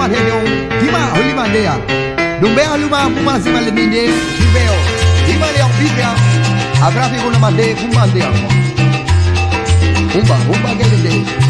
ma te dong di ma huli ma de ya dong be alu ma ku si ma de di be o di ma le o bi be abra fi na ma ya de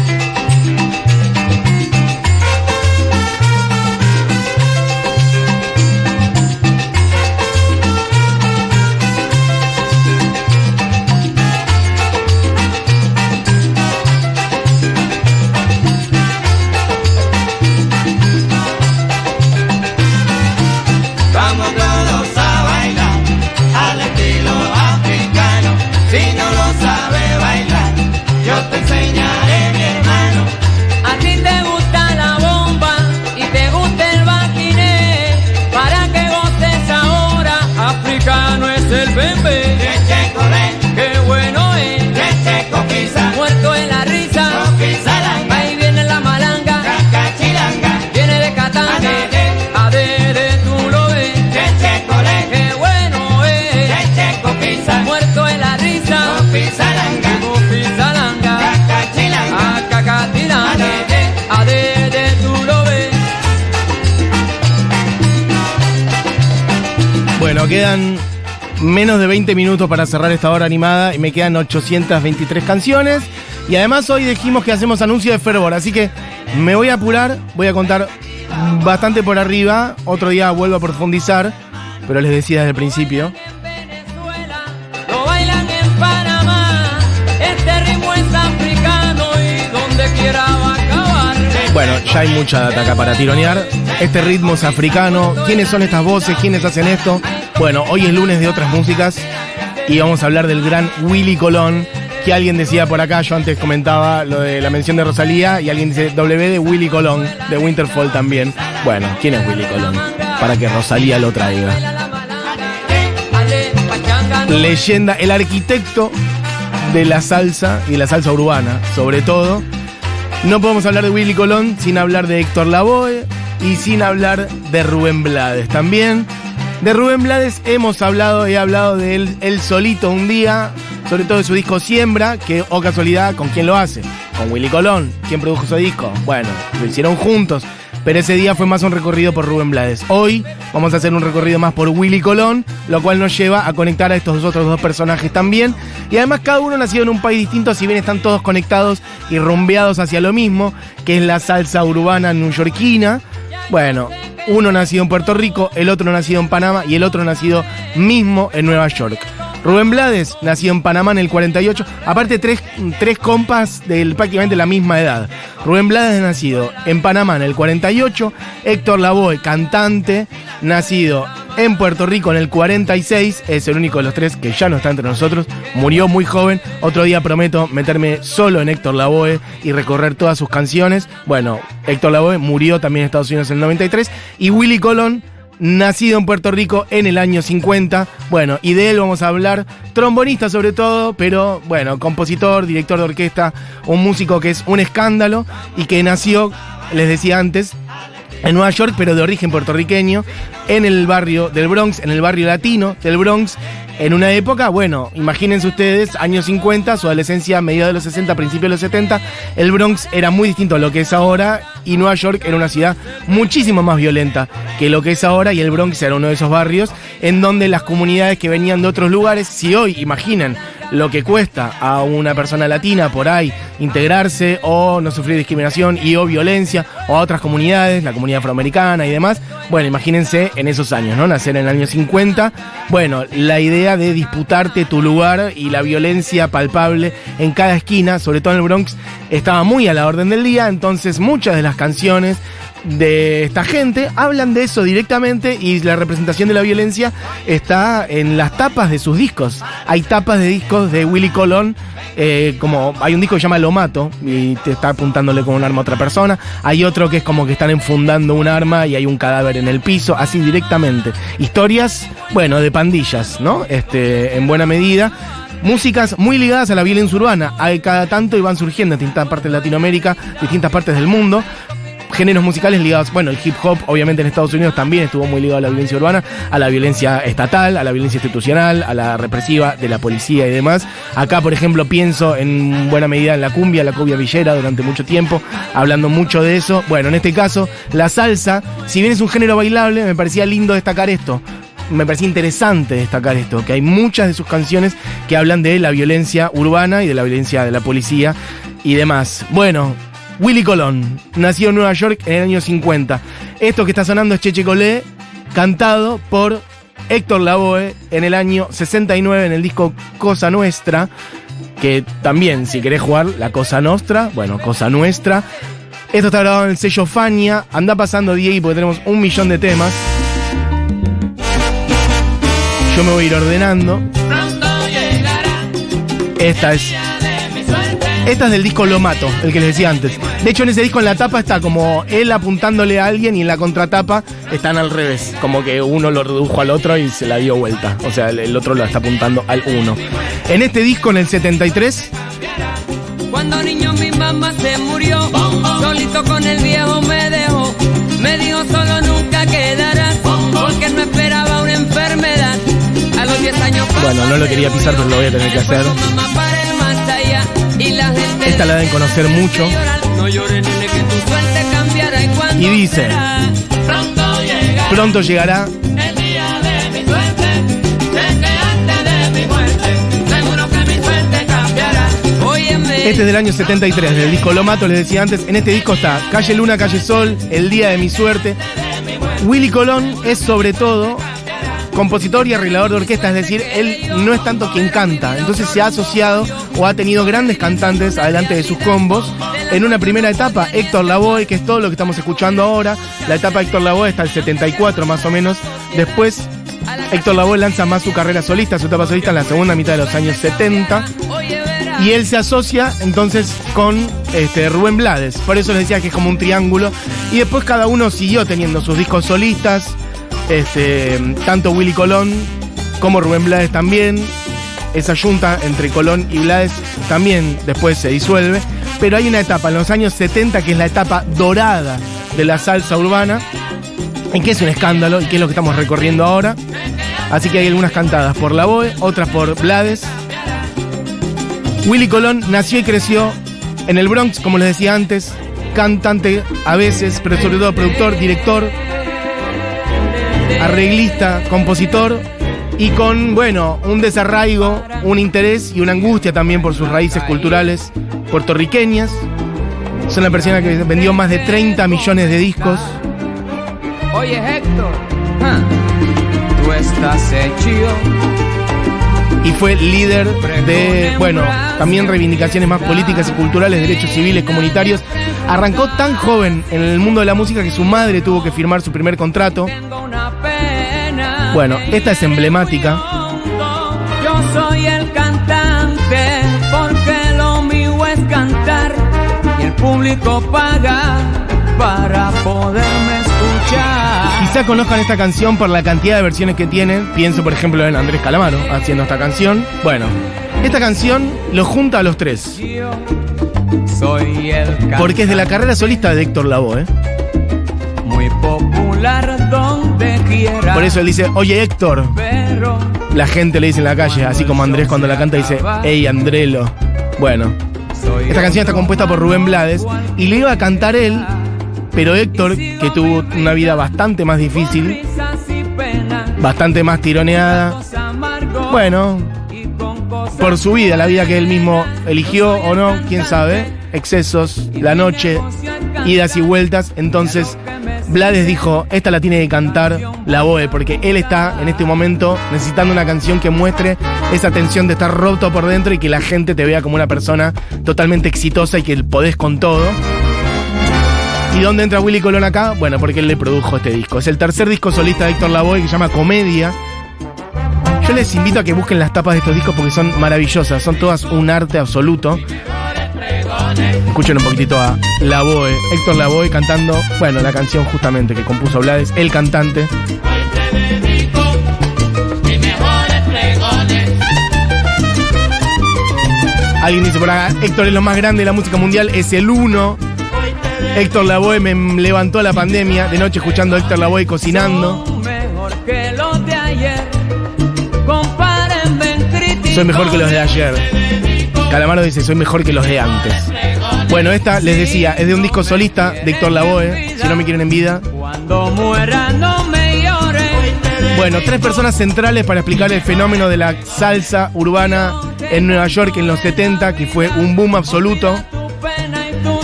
Bueno, quedan menos de 20 minutos para cerrar esta hora animada y me quedan 823 canciones. Y además hoy dijimos que hacemos anuncio de fervor, así que me voy a apurar, voy a contar bastante por arriba, otro día vuelvo a profundizar, pero les decía desde el principio. Este. Bueno, ya hay mucha data acá para tironear. Este ritmo es africano. ¿Quiénes son estas voces? ¿Quiénes hacen esto? Bueno, hoy es lunes de otras músicas y vamos a hablar del gran Willy Colón. Que alguien decía por acá, yo antes comentaba lo de la mención de Rosalía y alguien dice W de Willy Colón, de Winterfall también. Bueno, ¿quién es Willy Colón? Para que Rosalía lo traiga. Leyenda, el arquitecto de la salsa y la salsa urbana, sobre todo. No podemos hablar de Willy Colón sin hablar de Héctor Lavoe y sin hablar de Rubén Blades también. De Rubén Blades hemos hablado, he hablado de él, solito un día, sobre todo de su disco Siembra, que, o casualidad, ¿con quién lo hace? Con Willy Colón. ¿Quién produjo ese disco? Bueno, lo hicieron juntos. Pero ese día fue más un recorrido por Rubén Blades. Hoy vamos a hacer un recorrido más por Willy Colón, lo cual nos lleva a conectar a estos otros dos personajes también. Y además cada uno nacido en un país distinto, si bien están todos conectados y rumbeados hacia lo mismo, que es la salsa urbana newyorkina. Bueno, uno nacido en Puerto Rico, el otro nacido en Panamá y el otro nacido mismo en Nueva York. Rubén Blades, nacido en Panamá en el 48. Aparte, tres, tres compas de prácticamente la misma edad. Rubén Blades, nacido en Panamá en el 48. Héctor Lavoe, cantante, nacido en Puerto Rico en el 46. Es el único de los tres que ya no está entre nosotros. Murió muy joven. Otro día prometo meterme solo en Héctor Lavoe y recorrer todas sus canciones. Bueno, Héctor Lavoe murió también en Estados Unidos en el 93. Y Willy Colón nacido en Puerto Rico en el año 50. Bueno, y de él vamos a hablar, trombonista sobre todo, pero bueno, compositor, director de orquesta, un músico que es un escándalo y que nació, les decía antes, en Nueva York, pero de origen puertorriqueño, en el barrio del Bronx, en el barrio latino del Bronx, en una época, bueno, imagínense ustedes, años 50, su adolescencia, mediados de los 60, principios de los 70, el Bronx era muy distinto a lo que es ahora y Nueva York era una ciudad muchísimo más violenta que lo que es ahora y el Bronx era uno de esos barrios en donde las comunidades que venían de otros lugares, si hoy imaginan lo que cuesta a una persona latina por ahí integrarse o no sufrir discriminación y o violencia o a otras comunidades, la comunidad afroamericana y demás. Bueno, imagínense en esos años, ¿no? Nacer en el año 50. Bueno, la idea de disputarte tu lugar y la violencia palpable en cada esquina, sobre todo en el Bronx, estaba muy a la orden del día, entonces muchas de las canciones de esta gente hablan de eso directamente y la representación de la violencia está en las tapas de sus discos. Hay tapas de discos de Willy Colón, eh, como hay un disco que se llama Lo Mato y te está apuntándole con un arma a otra persona. Hay otro que es como que están enfundando un arma y hay un cadáver en el piso, así directamente. Historias, bueno, de pandillas, ¿no? Este, en buena medida músicas muy ligadas a la violencia urbana. Hay cada tanto y van surgiendo en distintas partes de Latinoamérica, distintas partes del mundo. Géneros musicales ligados, bueno, el hip hop obviamente en Estados Unidos también estuvo muy ligado a la violencia urbana, a la violencia estatal, a la violencia institucional, a la represiva de la policía y demás. Acá, por ejemplo, pienso en buena medida en la cumbia, la cumbia villera durante mucho tiempo, hablando mucho de eso. Bueno, en este caso, la salsa, si bien es un género bailable, me parecía lindo destacar esto. Me parecía interesante destacar esto, que hay muchas de sus canciones que hablan de la violencia urbana y de la violencia de la policía y demás. Bueno, Willy Colón, nació en Nueva York en el año 50. Esto que está sonando es Cheche Colé, cantado por Héctor Lavoe en el año 69 en el disco Cosa Nuestra, que también, si querés jugar la Cosa Nostra, bueno, Cosa Nuestra. Esto está grabado en el sello Fania. Anda pasando Diego porque tenemos un millón de temas. Yo me voy a ir ordenando. Esta es. Esta es del disco Lo Mato, el que les decía antes. De hecho, en ese disco en la tapa está como él apuntándole a alguien y en la contratapa están al revés. Como que uno lo redujo al otro y se la dio vuelta. O sea, el, otro lo está apuntando al uno. En este disco, en el 73, Cuando niño mi mamá se murió, solito con el viejo me dejó. Me dijo solo nunca quedarás, porque no esperaba una enfermedad. A los 10 años Bueno, no lo quería pisar, pero lo voy a tener que hacer. Esta la deben conocer mucho. Y dice? Pronto llega pronto llegará. Este es del año 73, del disco Lo Mato, les decía antes. En este disco está Calle Luna, Calle Sol, El Día de mi Suerte. Willy Colón es sobre todo compositor y arreglador de orquesta, es decir, él no es tanto quien canta, entonces se ha asociado o ha tenido grandes cantantes adelante de sus combos. En una primera etapa, Héctor Lavoe, que es todo lo que estamos escuchando ahora. La etapa de Héctor Lavoe está el 74 más o menos. Después, Héctor Lavoe lanza más su carrera solista, su etapa solista en la segunda mitad de los años 70. Y él se asocia entonces con este, Rubén Blades. Por eso les decía que es como un triángulo. Y después cada uno siguió teniendo sus discos solistas. Este, tanto Willy Colón como Rubén Blades también. Esa junta entre Colón y Blades también después se disuelve. Pero hay una etapa en los años 70 que es la etapa dorada de la salsa urbana. En que es un escándalo y que es lo que estamos recorriendo ahora. Así que hay algunas cantadas por La Boe, otras por Blades. Willy Colón nació y creció en el Bronx, como les decía antes, cantante a veces, pero sobre todo productor, director, arreglista, compositor y con, bueno, un desarraigo, un interés y una angustia también por sus raíces culturales puertorriqueñas. Es una persona que vendió más de 30 millones de discos. Oye, Héctor, tú estás hecho. y fue líder de, bueno, también reivindicaciones más políticas y culturales, derechos civiles, comunitarios. Arrancó tan joven en el mundo de la música que su madre tuvo que firmar su primer contrato. Bueno, esta es emblemática. Yo soy el cantante porque lo mío es cantar y el público paga para poderme escuchar. Quizá conozcan esta canción por la cantidad de versiones que tienen. Pienso, por ejemplo, en Andrés Calamaro haciendo esta canción. Bueno, esta canción lo junta a los tres. Yo soy el cantante Porque es de la carrera solista de Héctor Lavoe. ¿eh? muy popular donde quiera. Por eso él dice, oye Héctor. Pero La gente le dice en la calle, así como Andrés cuando la canta dice, hey Andrelo. Bueno, esta canción está compuesta por Rubén Blades y le iba a cantar él, pero Héctor, que tuvo una vida bastante más difícil, bastante más tironeada, bueno, por su vida, la vida que él mismo eligió o no, quién sabe, excesos, la noche, idas y vueltas, entonces Blades dijo, esta la tiene que cantar la Boe, porque él está en este momento necesitando una canción que muestre esa tensión de estar roto por dentro y que la gente te vea como una persona totalmente exitosa y que podés con todo. ¿Y dónde entra Willy Colón acá? Bueno, porque él le produjo este disco. Es el tercer disco solista de Héctor Lavoe que se llama Comedia. Yo les invito a que busquen las tapas de estos discos porque son maravillosas, son todas un arte absoluto. Escuchen un poquitito a Lavoe, Héctor Lavoe cantando, bueno, la canción justamente que compuso Blades, el cantante. Alguien dice por acá, Héctor es lo más grande de la música mundial, es el uno. Héctor Lavoe me levantó la pandemia, de noche escuchando a Héctor Lavoe cocinando. Soy mejor que los de ayer. Calamaro dice, soy mejor que los de antes. Bueno, esta, les decía, es de un disco solista de Héctor Lavoe, si no me quieren en vida. Cuando muera no me llores. Bueno, tres personas centrales para explicar el fenómeno de la salsa urbana en Nueva York en los 70, que fue un boom absoluto.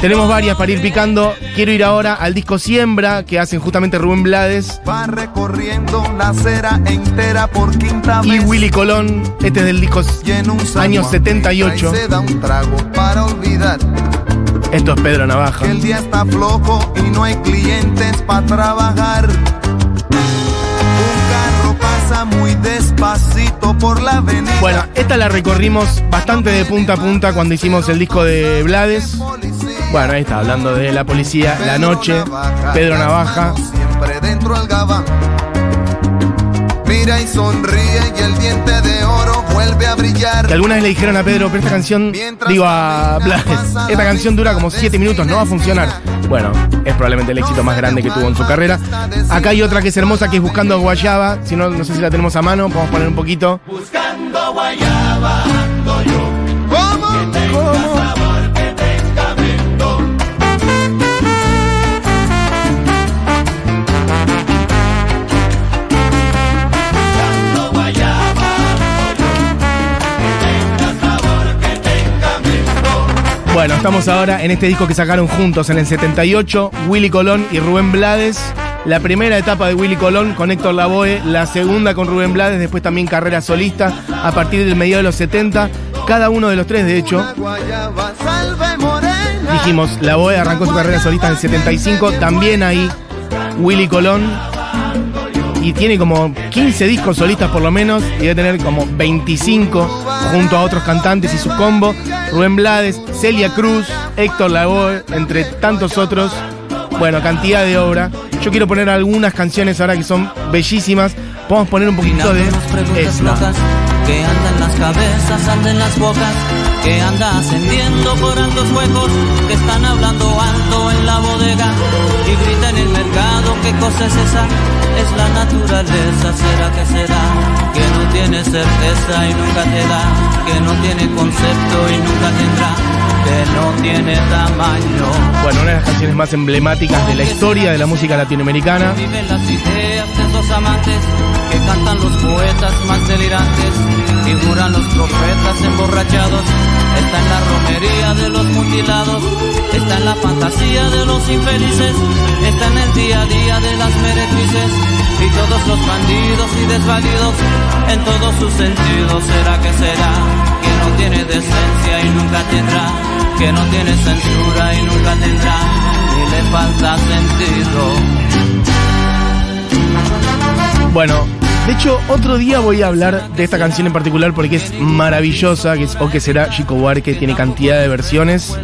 Tenemos varias para ir picando. Quiero ir ahora al disco Siembra, que hacen justamente Rubén Blades Va recorriendo la acera entera por quinta y vez. Willy Colón. Este es del disco Y año Juan 78. y se da un trago para olvidar Esto es Pedro Navaja. que el día está flojo y no hay clientes para trabajar. Un carro pasa muy despacito por la avenida. Bueno, esta la recorrimos bastante de punta a punta cuando hicimos el disco de Blades. Bueno, ahí está, hablando de la policía, la noche, Pedro Navaja. Siempre dentro al gabán. Mira y sonríe y el diente de oro vuelve a brillar. Que alguna vez le dijeron a Pedro, pero esta canción, digo a Blades, esta canción dura como 7 minutos, no va a funcionar. Bueno, es probablemente el éxito más grande que tuvo en su carrera. Acá hay otra que es hermosa, que es Buscando Guayaba. Si no, no sé si la tenemos a mano, podemos poner un poquito. Buscando guayaba ando yo. ¿Cómo? ¿Cómo? Bueno, estamos ahora en este disco que sacaron juntos en el 78, Willy Colón y Rubén Blades. La primera etapa de Willy Colón con Héctor Lavoe, la segunda con Rubén Blades, después también carrera solista a partir del medio de los 70. Cada uno de los tres, de hecho, dijimos, Lavoe arrancó su carrera solista en el 75, también ahí Willy Colón. Y tiene como 15 discos solistas por lo menos, y debe tener como 25 junto a otros cantantes y su combo. Rubén Blades, Celia Cruz, Héctor Lavoe, entre tantos otros. Bueno, cantidad de obra. Yo quiero poner algunas canciones ahora que son bellísimas. Podemos poner un poquito de esta. que anda en las cabezas, anda en las bocas, que anda ascendiendo por altos huecos, que están hablando alto en la bodega y grita en el mercado, ¿qué cosa es esa? Es la naturaleza, será que será, que no tiene certeza y nunca te da, que no tiene concepto y nunca tendrá, que no tiene tamaño. Canciones más emblemáticas de la historia de la música latinoamericana. Viven las ideas de esos amantes que cantan los poetas más delirantes, figuran los profetas emborrachados. Está en la romería de los mutilados, está en la fantasía de los infelices, está en el día a día de las meretrices y todos los bandidos y desvalidos en todos sus sentidos. ¿Será que será que no tiene decencia y nunca tendrá? Que no tiene censura y nunca tendrá, le falta sentido. Bueno, de hecho, otro día voy a hablar de esta canción en particular porque es maravillosa, que es O que será Chico Buarque, tiene cantidad de versiones.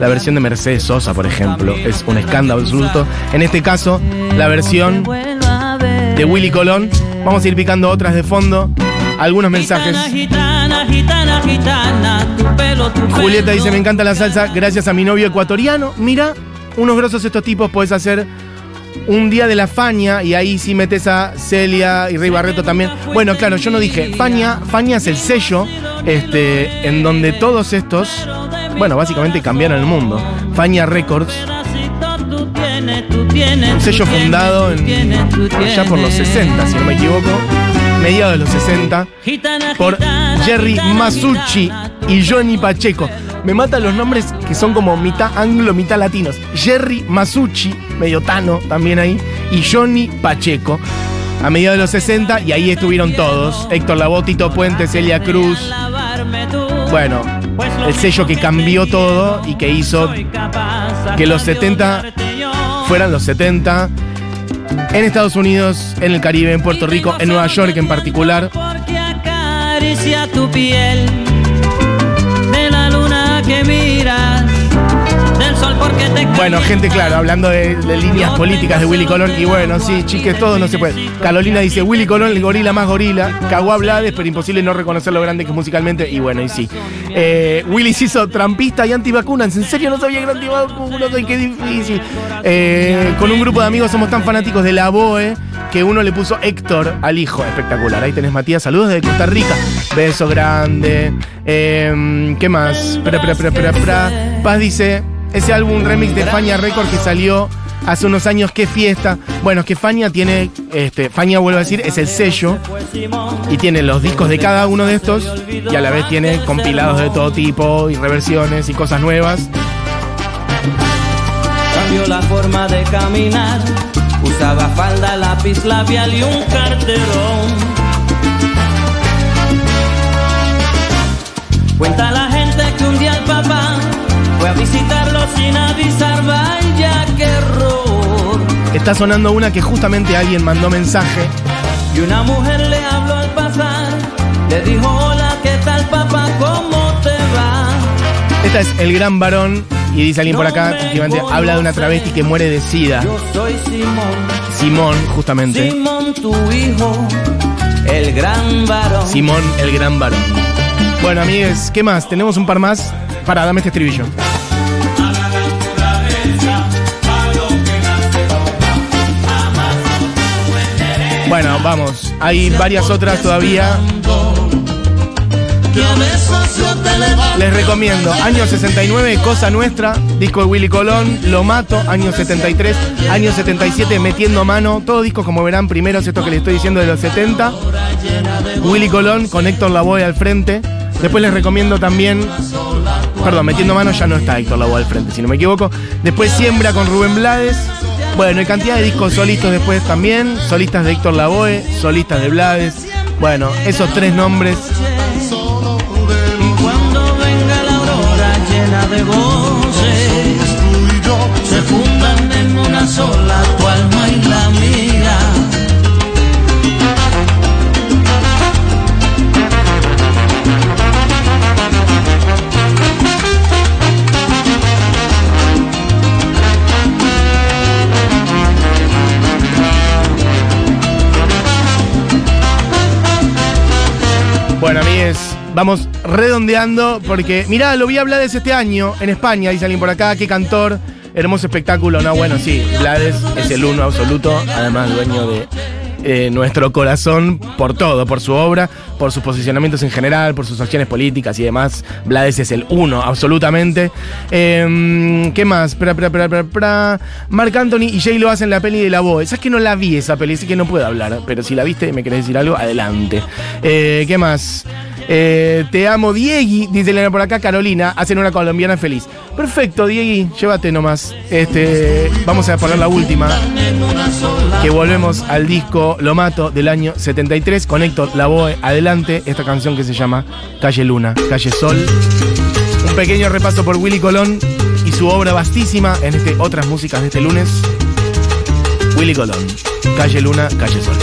La versión de Mercedes Sosa, por ejemplo, es un escándalo absoluto. En este caso, la versión de Willy Colón. Vamos a ir picando otras de fondo. Algunos mensajes. Gitana, gitana, gitana, tu pelo, tu Julieta dice, me encanta la salsa gracias a mi novio ecuatoriano. Mira, unos grosos estos tipos, podés hacer un día de la Faña y ahí sí metes a Celia y Rey Barreto también. Bueno, claro, yo no dije, Faña, Faña es el sello este, en donde todos estos, bueno, básicamente cambiaron el mundo. Faña Records, un sello fundado en, ya por los tienes. 60, si no me equivoco, mediados de los 60. Gitana, por Jerry Masucci y Johnny Pacheco. Me matan los nombres que son como mitad anglo, mitad latinos. Jerry Masucci, medio tano también ahí, y Johnny Pacheco. A mediados de los 60, y ahí estuvieron todos. Héctor Lavoe, Tito Puente, Celia Cruz. Bueno, el sello que cambió todo y que hizo que los hasta de 70 odiarte yo. fueran los 70. En Estados Unidos, en el Caribe, en Puerto Rico, en Nueva York en particular. Porque acaricia tu piel, que miras, Bueno, gente, claro, hablando de, líneas políticas de Willy Colón. Y bueno, sí, chiques, todo no se puede. Carolina dice, Willy Colón, el gorila más gorila. Caguá Blades, pero imposible no reconocer lo grande que es musicalmente. Y bueno, y sí. Eh, Willy se hizo trampista y antivacunas. En serio, no sabía que era antivacunas. Ay, qué difícil. Eh, con un grupo de amigos somos tan fanáticos de la BOE que uno le puso Héctor al hijo. Espectacular. Ahí tenés, Matías. Saludos desde Costa Rica. Beso grande. Eh, ¿Qué más? Paz dice, ese álbum remix de Fania Record que salió hace unos años, qué fiesta. Bueno, es que Fania tiene, este, Fania vuelvo a decir, es el sello y tiene los discos de cada uno de estos y a la vez tiene compilados de todo tipo y reversiones y cosas nuevas. Cambió la forma de caminar. Usaba falda, lápiz labial y un carterón. Cuenta la gente que un día el papá fue a visitarlo sin avisar. Vaya qué error. Está sonando una que justamente alguien mandó mensaje. Y una mujer le habló al pasar. Le dijo: Hola, ¿qué tal, papá? ¿Cómo te va? Esta es El Gran Varón y dice alguien por acá, efectivamente, habla de una travesti que muere de sida. Yo soy Simón. Simón, justamente. Simón, tu hijo, el gran varón. Simón, el Gran Varón. Bueno, amigues, ¿qué más? Tenemos un par más. Para, dame este estribillo. Vamos. Hay varias otras todavía. Les recomiendo Año 69, Cosa Nuestra, disco de Willy Colón, Lo Mato, año 73, año 77, Metiendo Mano, todos discos como verán primeros, esto que les estoy diciendo de los 70. Willy Colón con Héctor Lavoe al frente. Después les recomiendo también, perdón, Metiendo Mano ya no está Héctor Lavoe al frente, si no me equivoco. Después Siembra con Rubén Blades. Bueno, hay cantidad de discos solistas después también, solistas de Héctor Lavoe, solistas de Blades. Bueno, esos tres nombres vamos redondeando porque, mirá, lo vi a Blades este año en España, dice alguien por acá, qué cantor, hermoso espectáculo, no, bueno, sí, Blades es el uno absoluto, además dueño de eh, nuestro corazón por todo, por su obra, por sus posicionamientos en general, por sus acciones políticas y demás, Blades es el uno absolutamente. Em, ¿Qué más? Pra, pra, pra. Marc Anthony y Jay lo hacen la peli de la voz. Es que no la vi esa peli, así que no puedo hablar. Pero si la viste y me querés decir algo, adelante. Eh, ¿Qué más? Eh, te amo, Diegui, dice Elena por acá, Carolina, hacen una colombiana feliz. Perfecto, Diegui, llévate nomás. Este, vamos a poner la última, que volvemos al disco Lo Mato del año 73 con Héctor Lavoe. Adelante, esta canción que se llama Calle Luna, Calle Sol. Un pequeño repaso por Willy Colón y su obra vastísima en este otras músicas de este lunes. Willy Colón, Calle Luna, Calle Sol.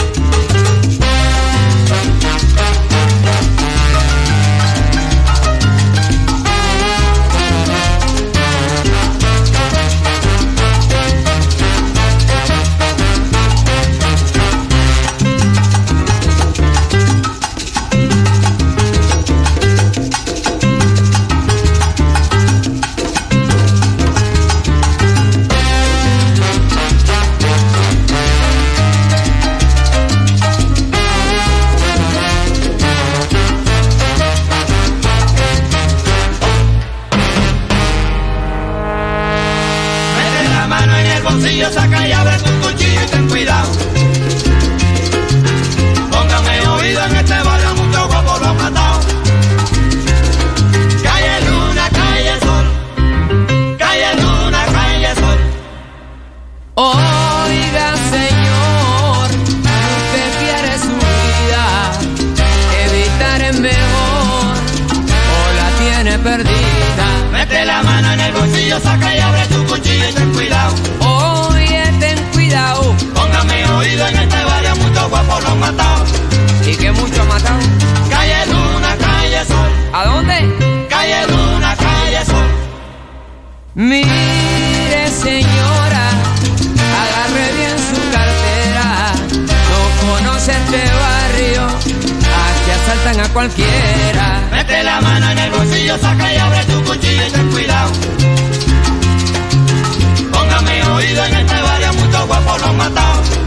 Bolsillo, saca y abre tu cuchillo y ten cuidado. Póngame oído en este barrio, muchos guapos lo han matado. Calle Luna, calle Sol. Calle Luna, calle Sol. Oiga, Calle Luna, calle Sol. ¿A dónde? Calle Luna, calle Sol. Mire, señora, agarre bien su cartera. No conoce este barrio, aquí asaltan a cualquiera. Mete la mano en el bolsillo, saca y abre tu cuchillo y ten cuidado. Póngame oído en este barrio, muchos guapos los matados.